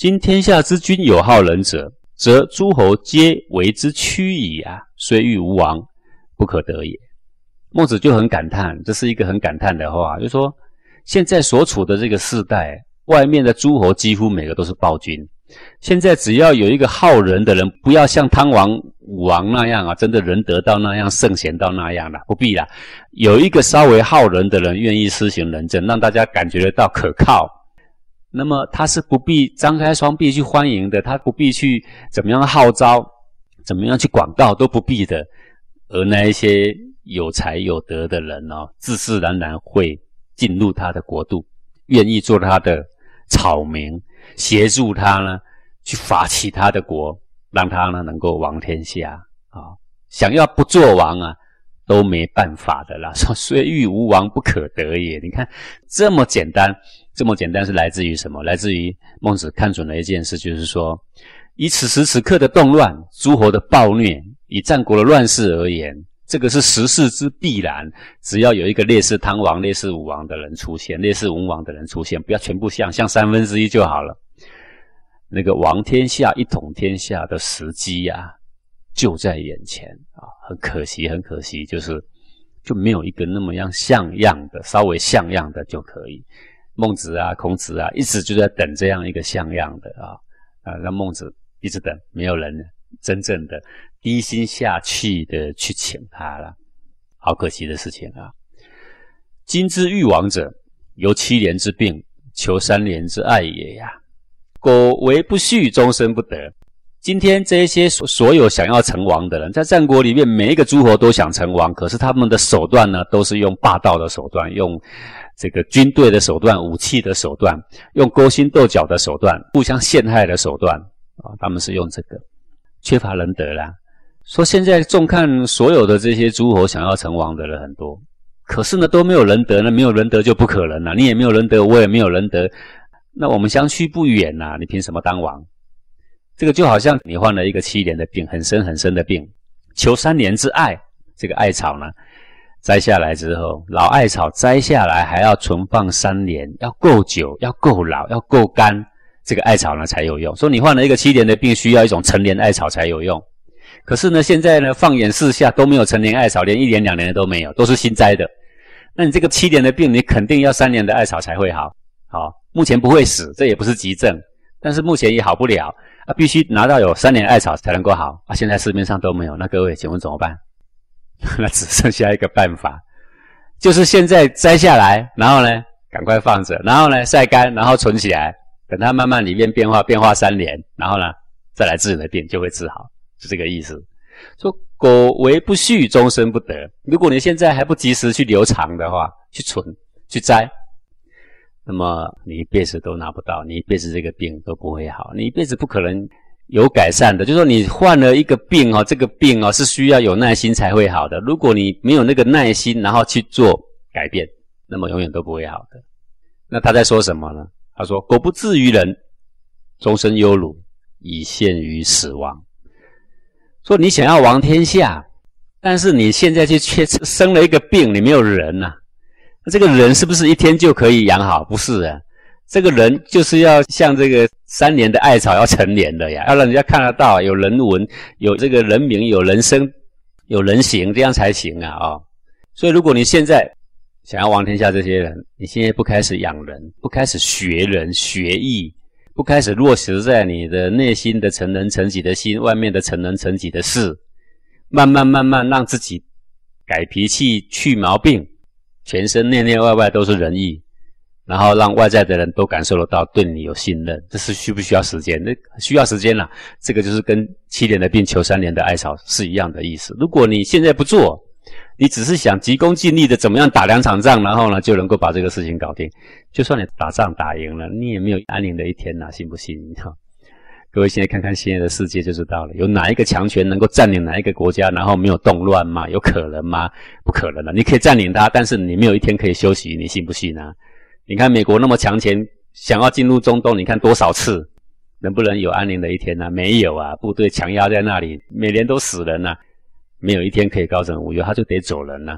今天下之君有好人者，则诸侯皆为之屈矣啊！虽欲无王，不可得也。孟子就很感叹，这是一个很感叹的话，就说现在所处的这个时代，外面的诸侯几乎每个都是暴君。现在只要有一个好人的人，不要像汤王、武王那样啊，真的仁德到那样、圣贤到那样了，不必了。有一个稍微好人的人，愿意施行仁政，让大家感觉得到可靠，那么他是不必张开双臂去欢迎的，他不必去怎么样号召、怎么样去广告都不必的。而那一些有才有德的人哦，自自然然会进入他的国度，愿意做他的草民。协助他呢，去发起他的国，让他呢能够王天下啊！想要不做王啊，都没办法的啦。说虽欲无王，不可得也。你看这么简单，这么简单是来自于什么？来自于孟子看准了一件事，就是说，以此时此刻的动乱、诸侯的暴虐，以战国的乱世而言。这个是时势之必然，只要有一个类似汤王、类似武王的人出现，类似文王的人出现，不要全部像，像三分之一就好了。那个王天下、一统天下的时机呀，就在眼前啊！很可惜，很可惜，就是就没有一个那么样像样的，稍微像样的就可以。孟子啊、孔子啊，一直就在等这样一个像样的啊啊！让孟子一直等，没有人真正的。低心下气的去请他了，好可惜的事情啊！今之欲亡者，由七年之病，求三年之爱也呀。苟为不恤，终身不得。今天这些所所有想要成王的人，在战国里面，每一个诸侯都想成王，可是他们的手段呢，都是用霸道的手段，用这个军队的手段、武器的手段，用勾心斗角的手段，互相陷害的手段啊！他们是用这个，缺乏仁德啦。说现在重看所有的这些诸侯想要成王的人很多，可是呢都没有仁德，那没有仁德就不可能了。你也没有仁德，我也没有仁德，那我们相去不远呐。你凭什么当王？这个就好像你患了一个七年的病，很深很深的病，求三年之艾，这个艾草呢摘下来之后，老艾草摘下来还要存放三年，要够久，要够老，要够干，这个艾草呢才有用。说你患了一个七年的病，需要一种陈年艾草才有用。可是呢，现在呢，放眼四下都没有成年艾草，连一年两年的都没有，都是新摘的。那你这个七年的病，你肯定要三年的艾草才会好。好，目前不会死，这也不是急症，但是目前也好不了啊，必须拿到有三年艾草才能够好啊。现在市面上都没有，那各位请问怎么办？那只剩下一个办法，就是现在摘下来，然后呢，赶快放着，然后呢，晒干，然后存起来，等它慢慢里面变化，变化三年，然后呢，再来治你的病，就会治好。是这个意思，说苟为不续，终身不得。如果你现在还不及时去留长的话，去存去摘，那么你一辈子都拿不到，你一辈子这个病都不会好，你一辈子不可能有改善的。就说你患了一个病哦，这个病哦是需要有耐心才会好的。如果你没有那个耐心，然后去做改变，那么永远都不会好的。那他在说什么呢？他说：苟不至于人，终身忧辱，以陷于死亡。说你想要王天下，但是你现在却却生了一个病，你没有人呐。那这个人是不是一天就可以养好？不是啊，这个人就是要像这个三年的艾草要成年的呀，要让人家看得到有人文、有这个人名、有人生、有人形，这样才行啊！啊，所以如果你现在想要王天下，这些人你现在不开始养人，不开始学人学艺。不开始落实在你的内心的成人成己的心，外面的成人成己的事，慢慢慢慢让自己改脾气、去毛病，全身内内外外都是仁义，然后让外在的人都感受得到对你有信任，这是需不需要时间？那需要时间了。这个就是跟七年的病求三年的艾草是一样的意思。如果你现在不做，你只是想急功近利的怎么样打两场仗，然后呢就能够把这个事情搞定。就算你打仗打赢了，你也没有安宁的一天呐，信不信？哈，各位现在看看现在的世界就知道了，有哪一个强权能够占领哪一个国家，然后没有动乱吗？有可能吗？不可能的。你可以占领它，但是你没有一天可以休息，你信不信呢？你看美国那么强权，想要进入中东，你看多少次，能不能有安宁的一天呢？没有啊，部队强压在那里，每年都死人呐。没有一天可以高枕无忧，他就得走人了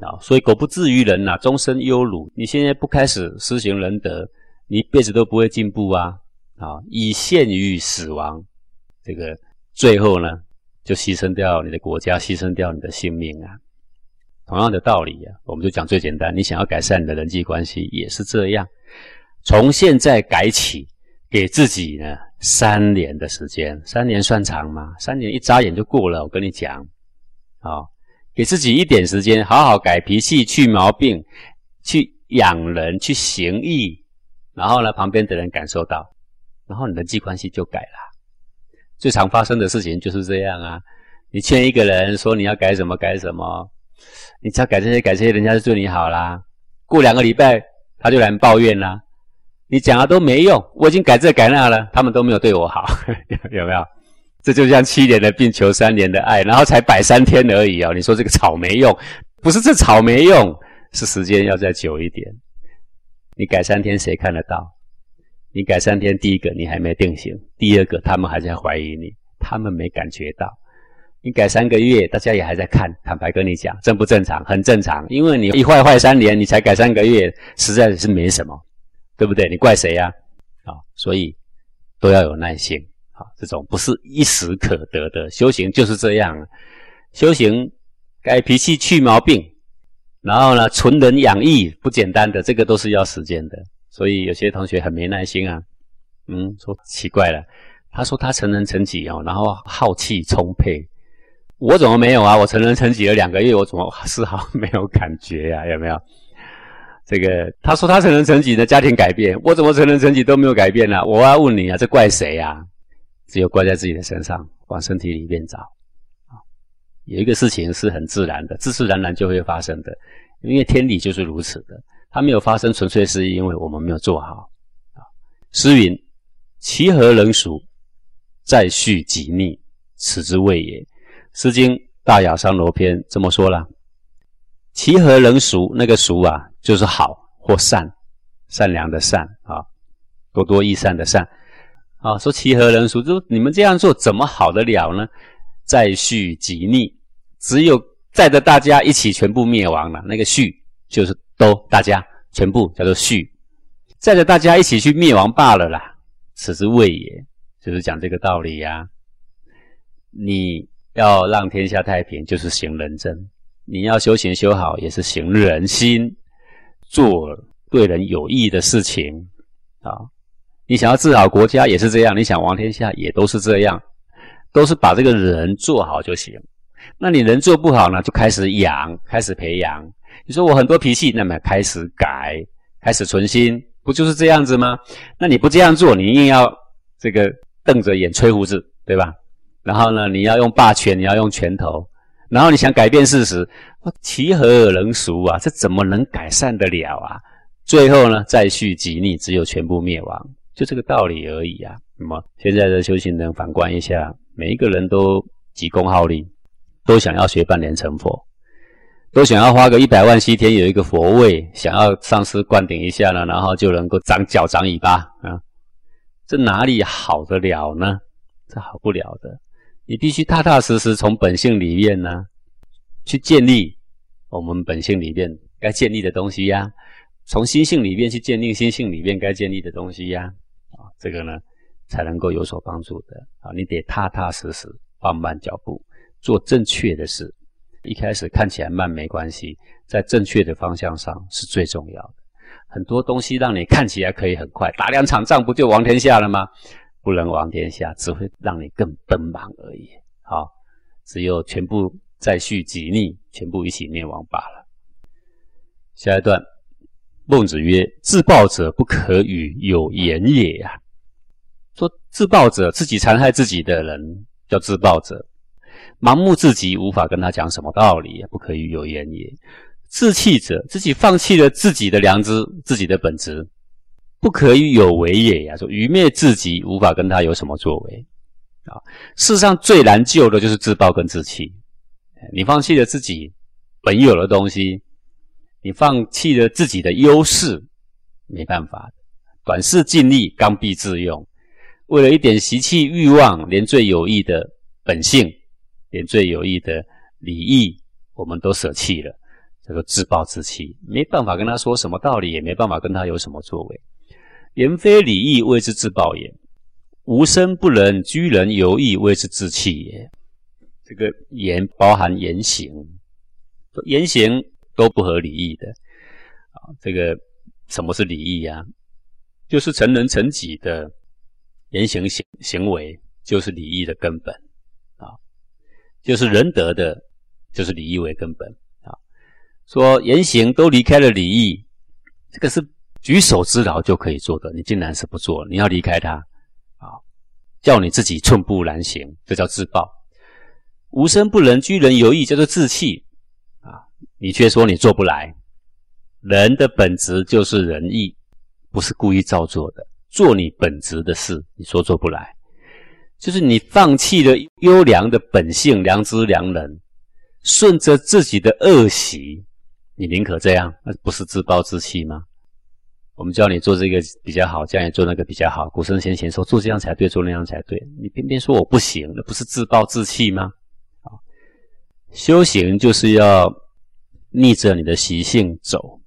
啊！所以狗不至于人呐，终身忧辱。你现在不开始施行仁德，你一辈子都不会进步啊！啊，以陷于死亡，这个最后呢，就牺牲掉你的国家，牺牲掉你的性命啊。同样的道理啊，我们就讲最简单，你想要改善你的人际关系，也是这样。从现在改起，给自己呢三年的时间，三年算长吗？三年一眨眼就过了。我跟你讲，啊，给自己一点时间，好好改脾气，去毛病，去养人，去行义，然后呢，旁边的人感受到，然后你人际关系就改了。最常发生的事情就是这样啊，你劝一个人说你要改什么改什么，你只要改这些改这些，人家就对你好啦。过两个礼拜他就来抱怨啦。你讲了都没用，我已经改这改那了，他们都没有对我好，有没有？这就像七年的病求三年的爱，然后才摆三天而已哦。你说这个草没用，不是这草没用，是时间要再久一点。你改三天谁看得到？你改三天，第一个你还没定型，第二个他们还在怀疑你，他们没感觉到。你改三个月，大家也还在看，坦白跟你讲，正不正常？很正常，因为你一坏坏三年，你才改三个月，实在是没什么。对不对？你怪谁呀？啊，所以都要有耐心。啊，这种不是一时可得的修行就是这样。修行改脾气、去毛病，然后呢，存人养义，不简单的，这个都是要时间的。所以有些同学很没耐心啊。嗯，说奇怪了，他说他成人成己哦，然后好气充沛，我怎么没有啊？我成人成己了两个月，我怎么丝毫没有感觉呀？有没有？这个他说他成人成己的家庭改变，我怎么成人成己都没有改变呢？我要问你啊，这怪谁呀？只有怪在自己的身上，往身体里面找。有一个事情是很自然的，自自然然就会发生的，因为天理就是如此的。它没有发生，纯粹是因为我们没有做好啊。诗云：“其何能熟？再续己逆，此之谓也。”《诗经·大雅山罗篇》这么说了。其何能熟？那个熟啊，就是好或善，善良的善啊，多多益善的善啊。说其何能熟？就你们这样做怎么好得了呢？再续己逆，只有载着大家一起全部灭亡了。那个续就是都大家全部叫做续，载着大家一起去灭亡罢了啦。此之谓也，就是讲这个道理呀。你要让天下太平，就是行仁政。你要修行修好，也是行人心，做对人有益的事情啊！你想要治好国家，也是这样；你想王天下，也都是这样，都是把这个人做好就行。那你人做不好呢，就开始养，开始培养。你说我很多脾气，那么开始改，开始存心，不就是这样子吗？那你不这样做，你硬要这个瞪着眼吹胡子，对吧？然后呢，你要用霸权，你要用拳头。然后你想改变事实，其何能熟啊？这怎么能改善得了啊？最后呢，再续己逆，只有全部灭亡，就这个道理而已啊。那么现在的修行人反观一下，每一个人都急功好利，都想要学半年成佛，都想要花个一百万西天有一个佛位，想要上师灌顶一下呢，然后就能够长脚长尾巴啊？这哪里好得了呢？这好不了的。你必须踏踏实实从本性里面呢，去建立我们本性里面该建立的东西呀，从心性里面去建立心性里面该建立的东西呀，啊，这个呢才能够有所帮助的啊，你得踏踏实实放慢脚步，做正确的事。一开始看起来慢没关系，在正确的方向上是最重要的。很多东西让你看起来可以很快，打两场仗不就王天下了吗？不能亡天下，只会让你更奔忙而已。好，只有全部再续己逆，全部一起灭亡罢了。下一段，孟子曰：“自暴者不可与有言也。”呀，说自暴者，自己残害自己的人叫自暴者，盲目自己，无法跟他讲什么道理，不可与有言也。自弃者，自己放弃了自己的良知，自己的本质。不可以有为也呀！说愚昧自己，无法跟他有什么作为啊！世上最难救的就是自暴跟自弃。你放弃了自己本有的东西，你放弃了自己的优势，没办法，短视尽力，刚愎自用，为了一点习气欲望，连最有益的本性，连最有益的礼义，我们都舍弃了，叫做自暴自弃。没办法跟他说什么道理，也没办法跟他有什么作为。言非礼义，谓之自暴也。无身不能，居人犹义，谓之自弃也。这个言包含言行，言行都不合礼义的啊。这个什么是礼义啊？就是成人成己的言行行行为，就是礼义的根本啊。就是仁德的，就是礼义为根本啊。说言行都离开了礼义，这个是举手之劳就可以做的，你竟然是不做，你要离开他啊，叫你自己寸步难行，这叫自暴。无身不能，居人犹异，叫做自弃啊！你却说你做不来。人的本质就是仁义，不是故意造作的。做你本职的事，你说做不来，就是你放弃了优良的本性、良知、良能，顺着自己的恶习，你宁可这样，那不是自暴自弃吗？我们教你做这个比较好，叫你做那个比较好。古圣先贤说做这样才对，做那样才对，你偏偏说我不行，那不是自暴自弃吗？修行就是要逆着你的习性走，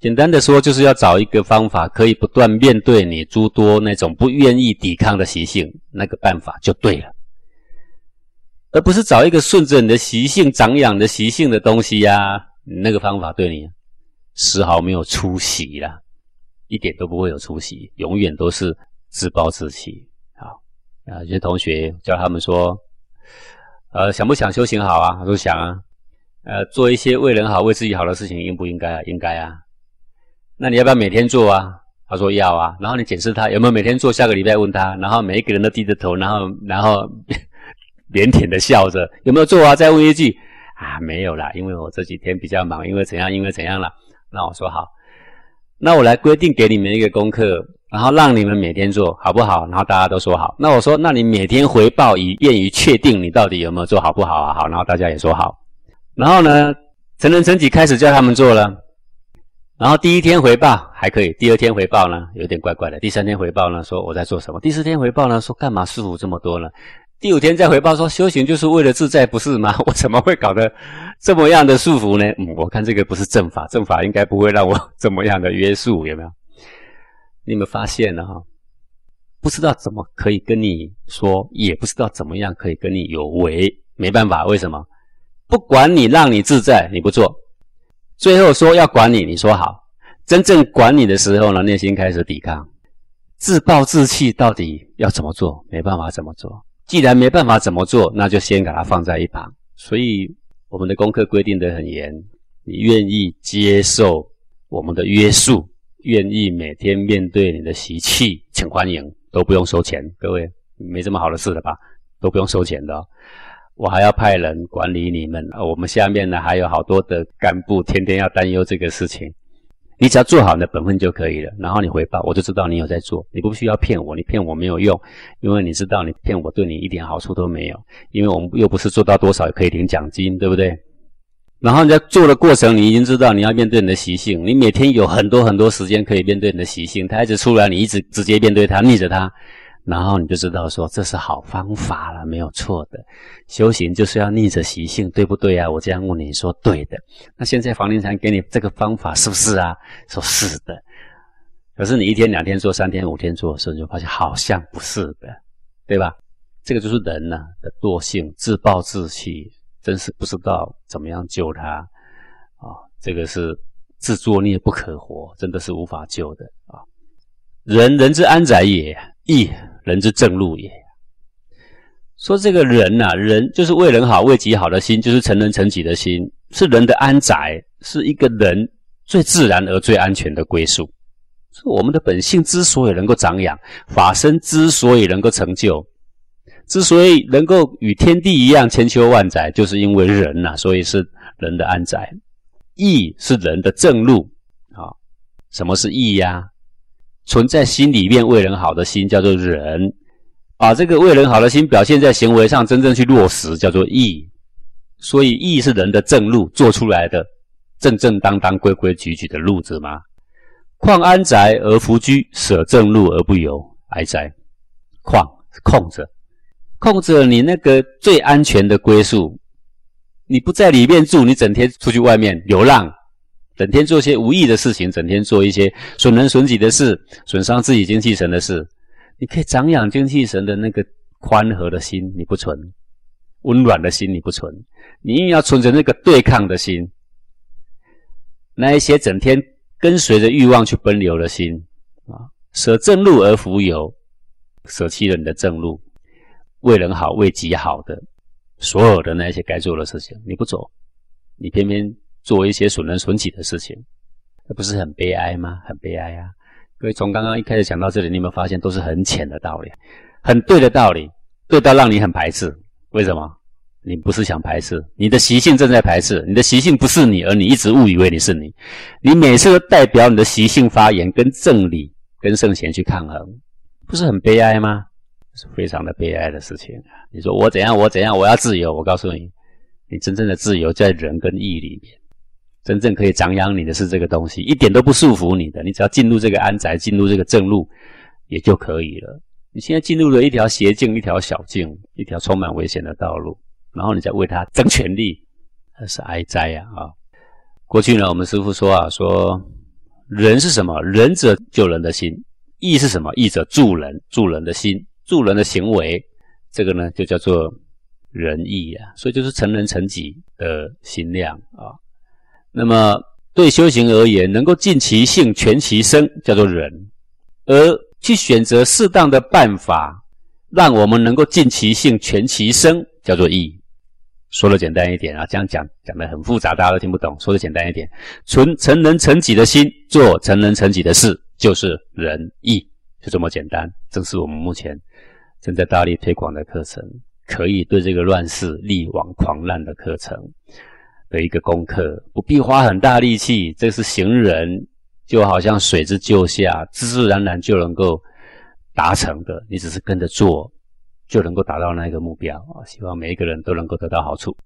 简单的说，就是要找一个方法，可以不断面对你诸多那种不愿意抵抗的习性，那个办法就对了，而不是找一个顺着你的习性长养的习性的东西呀。那个方法对你丝毫没有出息啦，一点都不会有出息，永远都是自暴自弃。好啊，有些同学教他们说。呃，想不想修行好啊？他说想啊。呃，做一些为人好、为自己好的事情，应不应该啊？应该啊。那你要不要每天做啊？他说要啊。然后你检视他有没有每天做，下个礼拜问他，然后每一个人都低着头，然后然后 腼腆的笑着，有没有做啊？再问一句啊，没有啦，因为我这几天比较忙，因为怎样，因为怎样了。那我说好，那我来规定给你们一个功课。然后让你们每天做好不好？然后大家都说好。那我说，那你每天回报，以便于确定你到底有没有做好不好啊？好，然后大家也说好。然后呢，成人成己开始叫他们做了。然后第一天回报还可以，第二天回报呢有点怪怪的。第三天回报呢说我在做什么？第四天回报呢说干嘛束缚这么多呢？第五天再回报说修行就是为了自在，不是吗？我怎么会搞得这么样的束缚呢？嗯，我看这个不是正法，正法应该不会让我这么样的约束，有没有？你有没有发现呢？哈，不知道怎么可以跟你说，也不知道怎么样可以跟你有为，没办法，为什么？不管你让你自在，你不做，最后说要管你，你说好，真正管你的时候呢，内心开始抵抗，自暴自弃，到底要怎么做？没办法怎么做？既然没办法怎么做，那就先给它放在一旁。所以我们的功课规定得很严，你愿意接受我们的约束？愿意每天面对你的习气，请欢迎，都不用收钱。各位没这么好的事了吧？都不用收钱的。我还要派人管理你们。我们下面呢还有好多的干部，天天要担忧这个事情。你只要做好你的本分就可以了。然后你回报，我就知道你有在做。你不需要骗我，你骗我没有用，因为你知道你骗我对你一点好处都没有。因为我们又不是做到多少可以领奖金，对不对？然后你在做的过程，你已经知道你要面对你的习性。你每天有很多很多时间可以面对你的习性，他一直出来，你一直直接面对他，逆着他，然后你就知道说这是好方法了，没有错的。修行就是要逆着习性，对不对啊？我这样问你说对的。那现在房地产给你这个方法是不是啊？说是的。可是你一天两天做，三天五天做的时候，你就发现好像不是的，对吧？这个就是人呢的惰性，自暴自弃。真是不知道怎么样救他啊！这个是自作孽不可活，真的是无法救的啊！人人之安宅也，义人之正路也。说这个人呐，人就是为人好、为己好的心，就是成人成己的心，是人的安宅，是一个人最自然而最安全的归宿。是我们的本性之所以能够长养，法身之所以能够成就。之所以能够与天地一样千秋万载，就是因为人呐，所以是人的安宅。义是人的正路啊。什么是义呀？存在心里面为人好的心叫做仁，把这个为人好的心表现在行为上，真正去落实叫做义。所以义是人的正路，做出来的正正当当、规规矩矩的路子吗？况安宅而弗居，舍正路而不游，哀哉！况空着。控制了你那个最安全的归宿，你不在里面住，你整天出去外面流浪，整天做些无益的事情，整天做一些损人损己的事，损伤自己精气神的事，你可以长养精气神的那个宽和的心，你不存；温暖的心，你不存。你硬要存着那个对抗的心，那一些整天跟随着欲望去奔流的心啊，舍正路而浮游，舍弃了你的正路，为人好、为己好的所有的那些该做的事情，你不走，你偏偏做一些损人损己的事情，那不是很悲哀吗？很悲哀啊！各位从刚刚一开始讲到这里，你有没有发现都是很浅的道理，很对的道理，对到让你很排斥？为什么？你不是想排斥，你的习性正在排斥，你的习性不是你，而你一直误以为你是你。你每次都代表你的习性发言，跟正理、跟圣贤去抗衡，不是很悲哀吗？是非常的悲哀的事情啊！你说我怎样，我怎样，我要自由。我告诉你，你真正的自由在人跟义里面，真正可以长养你的是这个东西，一点都不束缚你的。你只要进入这个安宅，进入这个正路，也就可以了。你现在进入了一条邪径，一条小径，一条充满危险的道路。然后你再为他争权力，那是哀哉呀！啊，过去呢，我们师父说啊，说仁是什么？仁者救人的心；义是什么？义者助人，助人的心，助人的行为。这个呢，就叫做仁义啊。所以就是成人成己的心量啊。那么对修行而言，能够尽其性、全其身，叫做仁；而去选择适当的办法，让我们能够尽其性、全其身，叫做义。说的简单一点啊，这样讲讲的很复杂，大家都听不懂。说的简单一点，存成人成己的心，做成人成己的事，就是仁义，就这么简单。正是我们目前正在大力推广的课程，可以对这个乱世力挽狂澜的课程的一个功课，不必花很大力气，这是行人就好像水之就下，自自然然就能够达成的，你只是跟着做。就能够达到那个目标啊！希望每一个人都能够得到好处。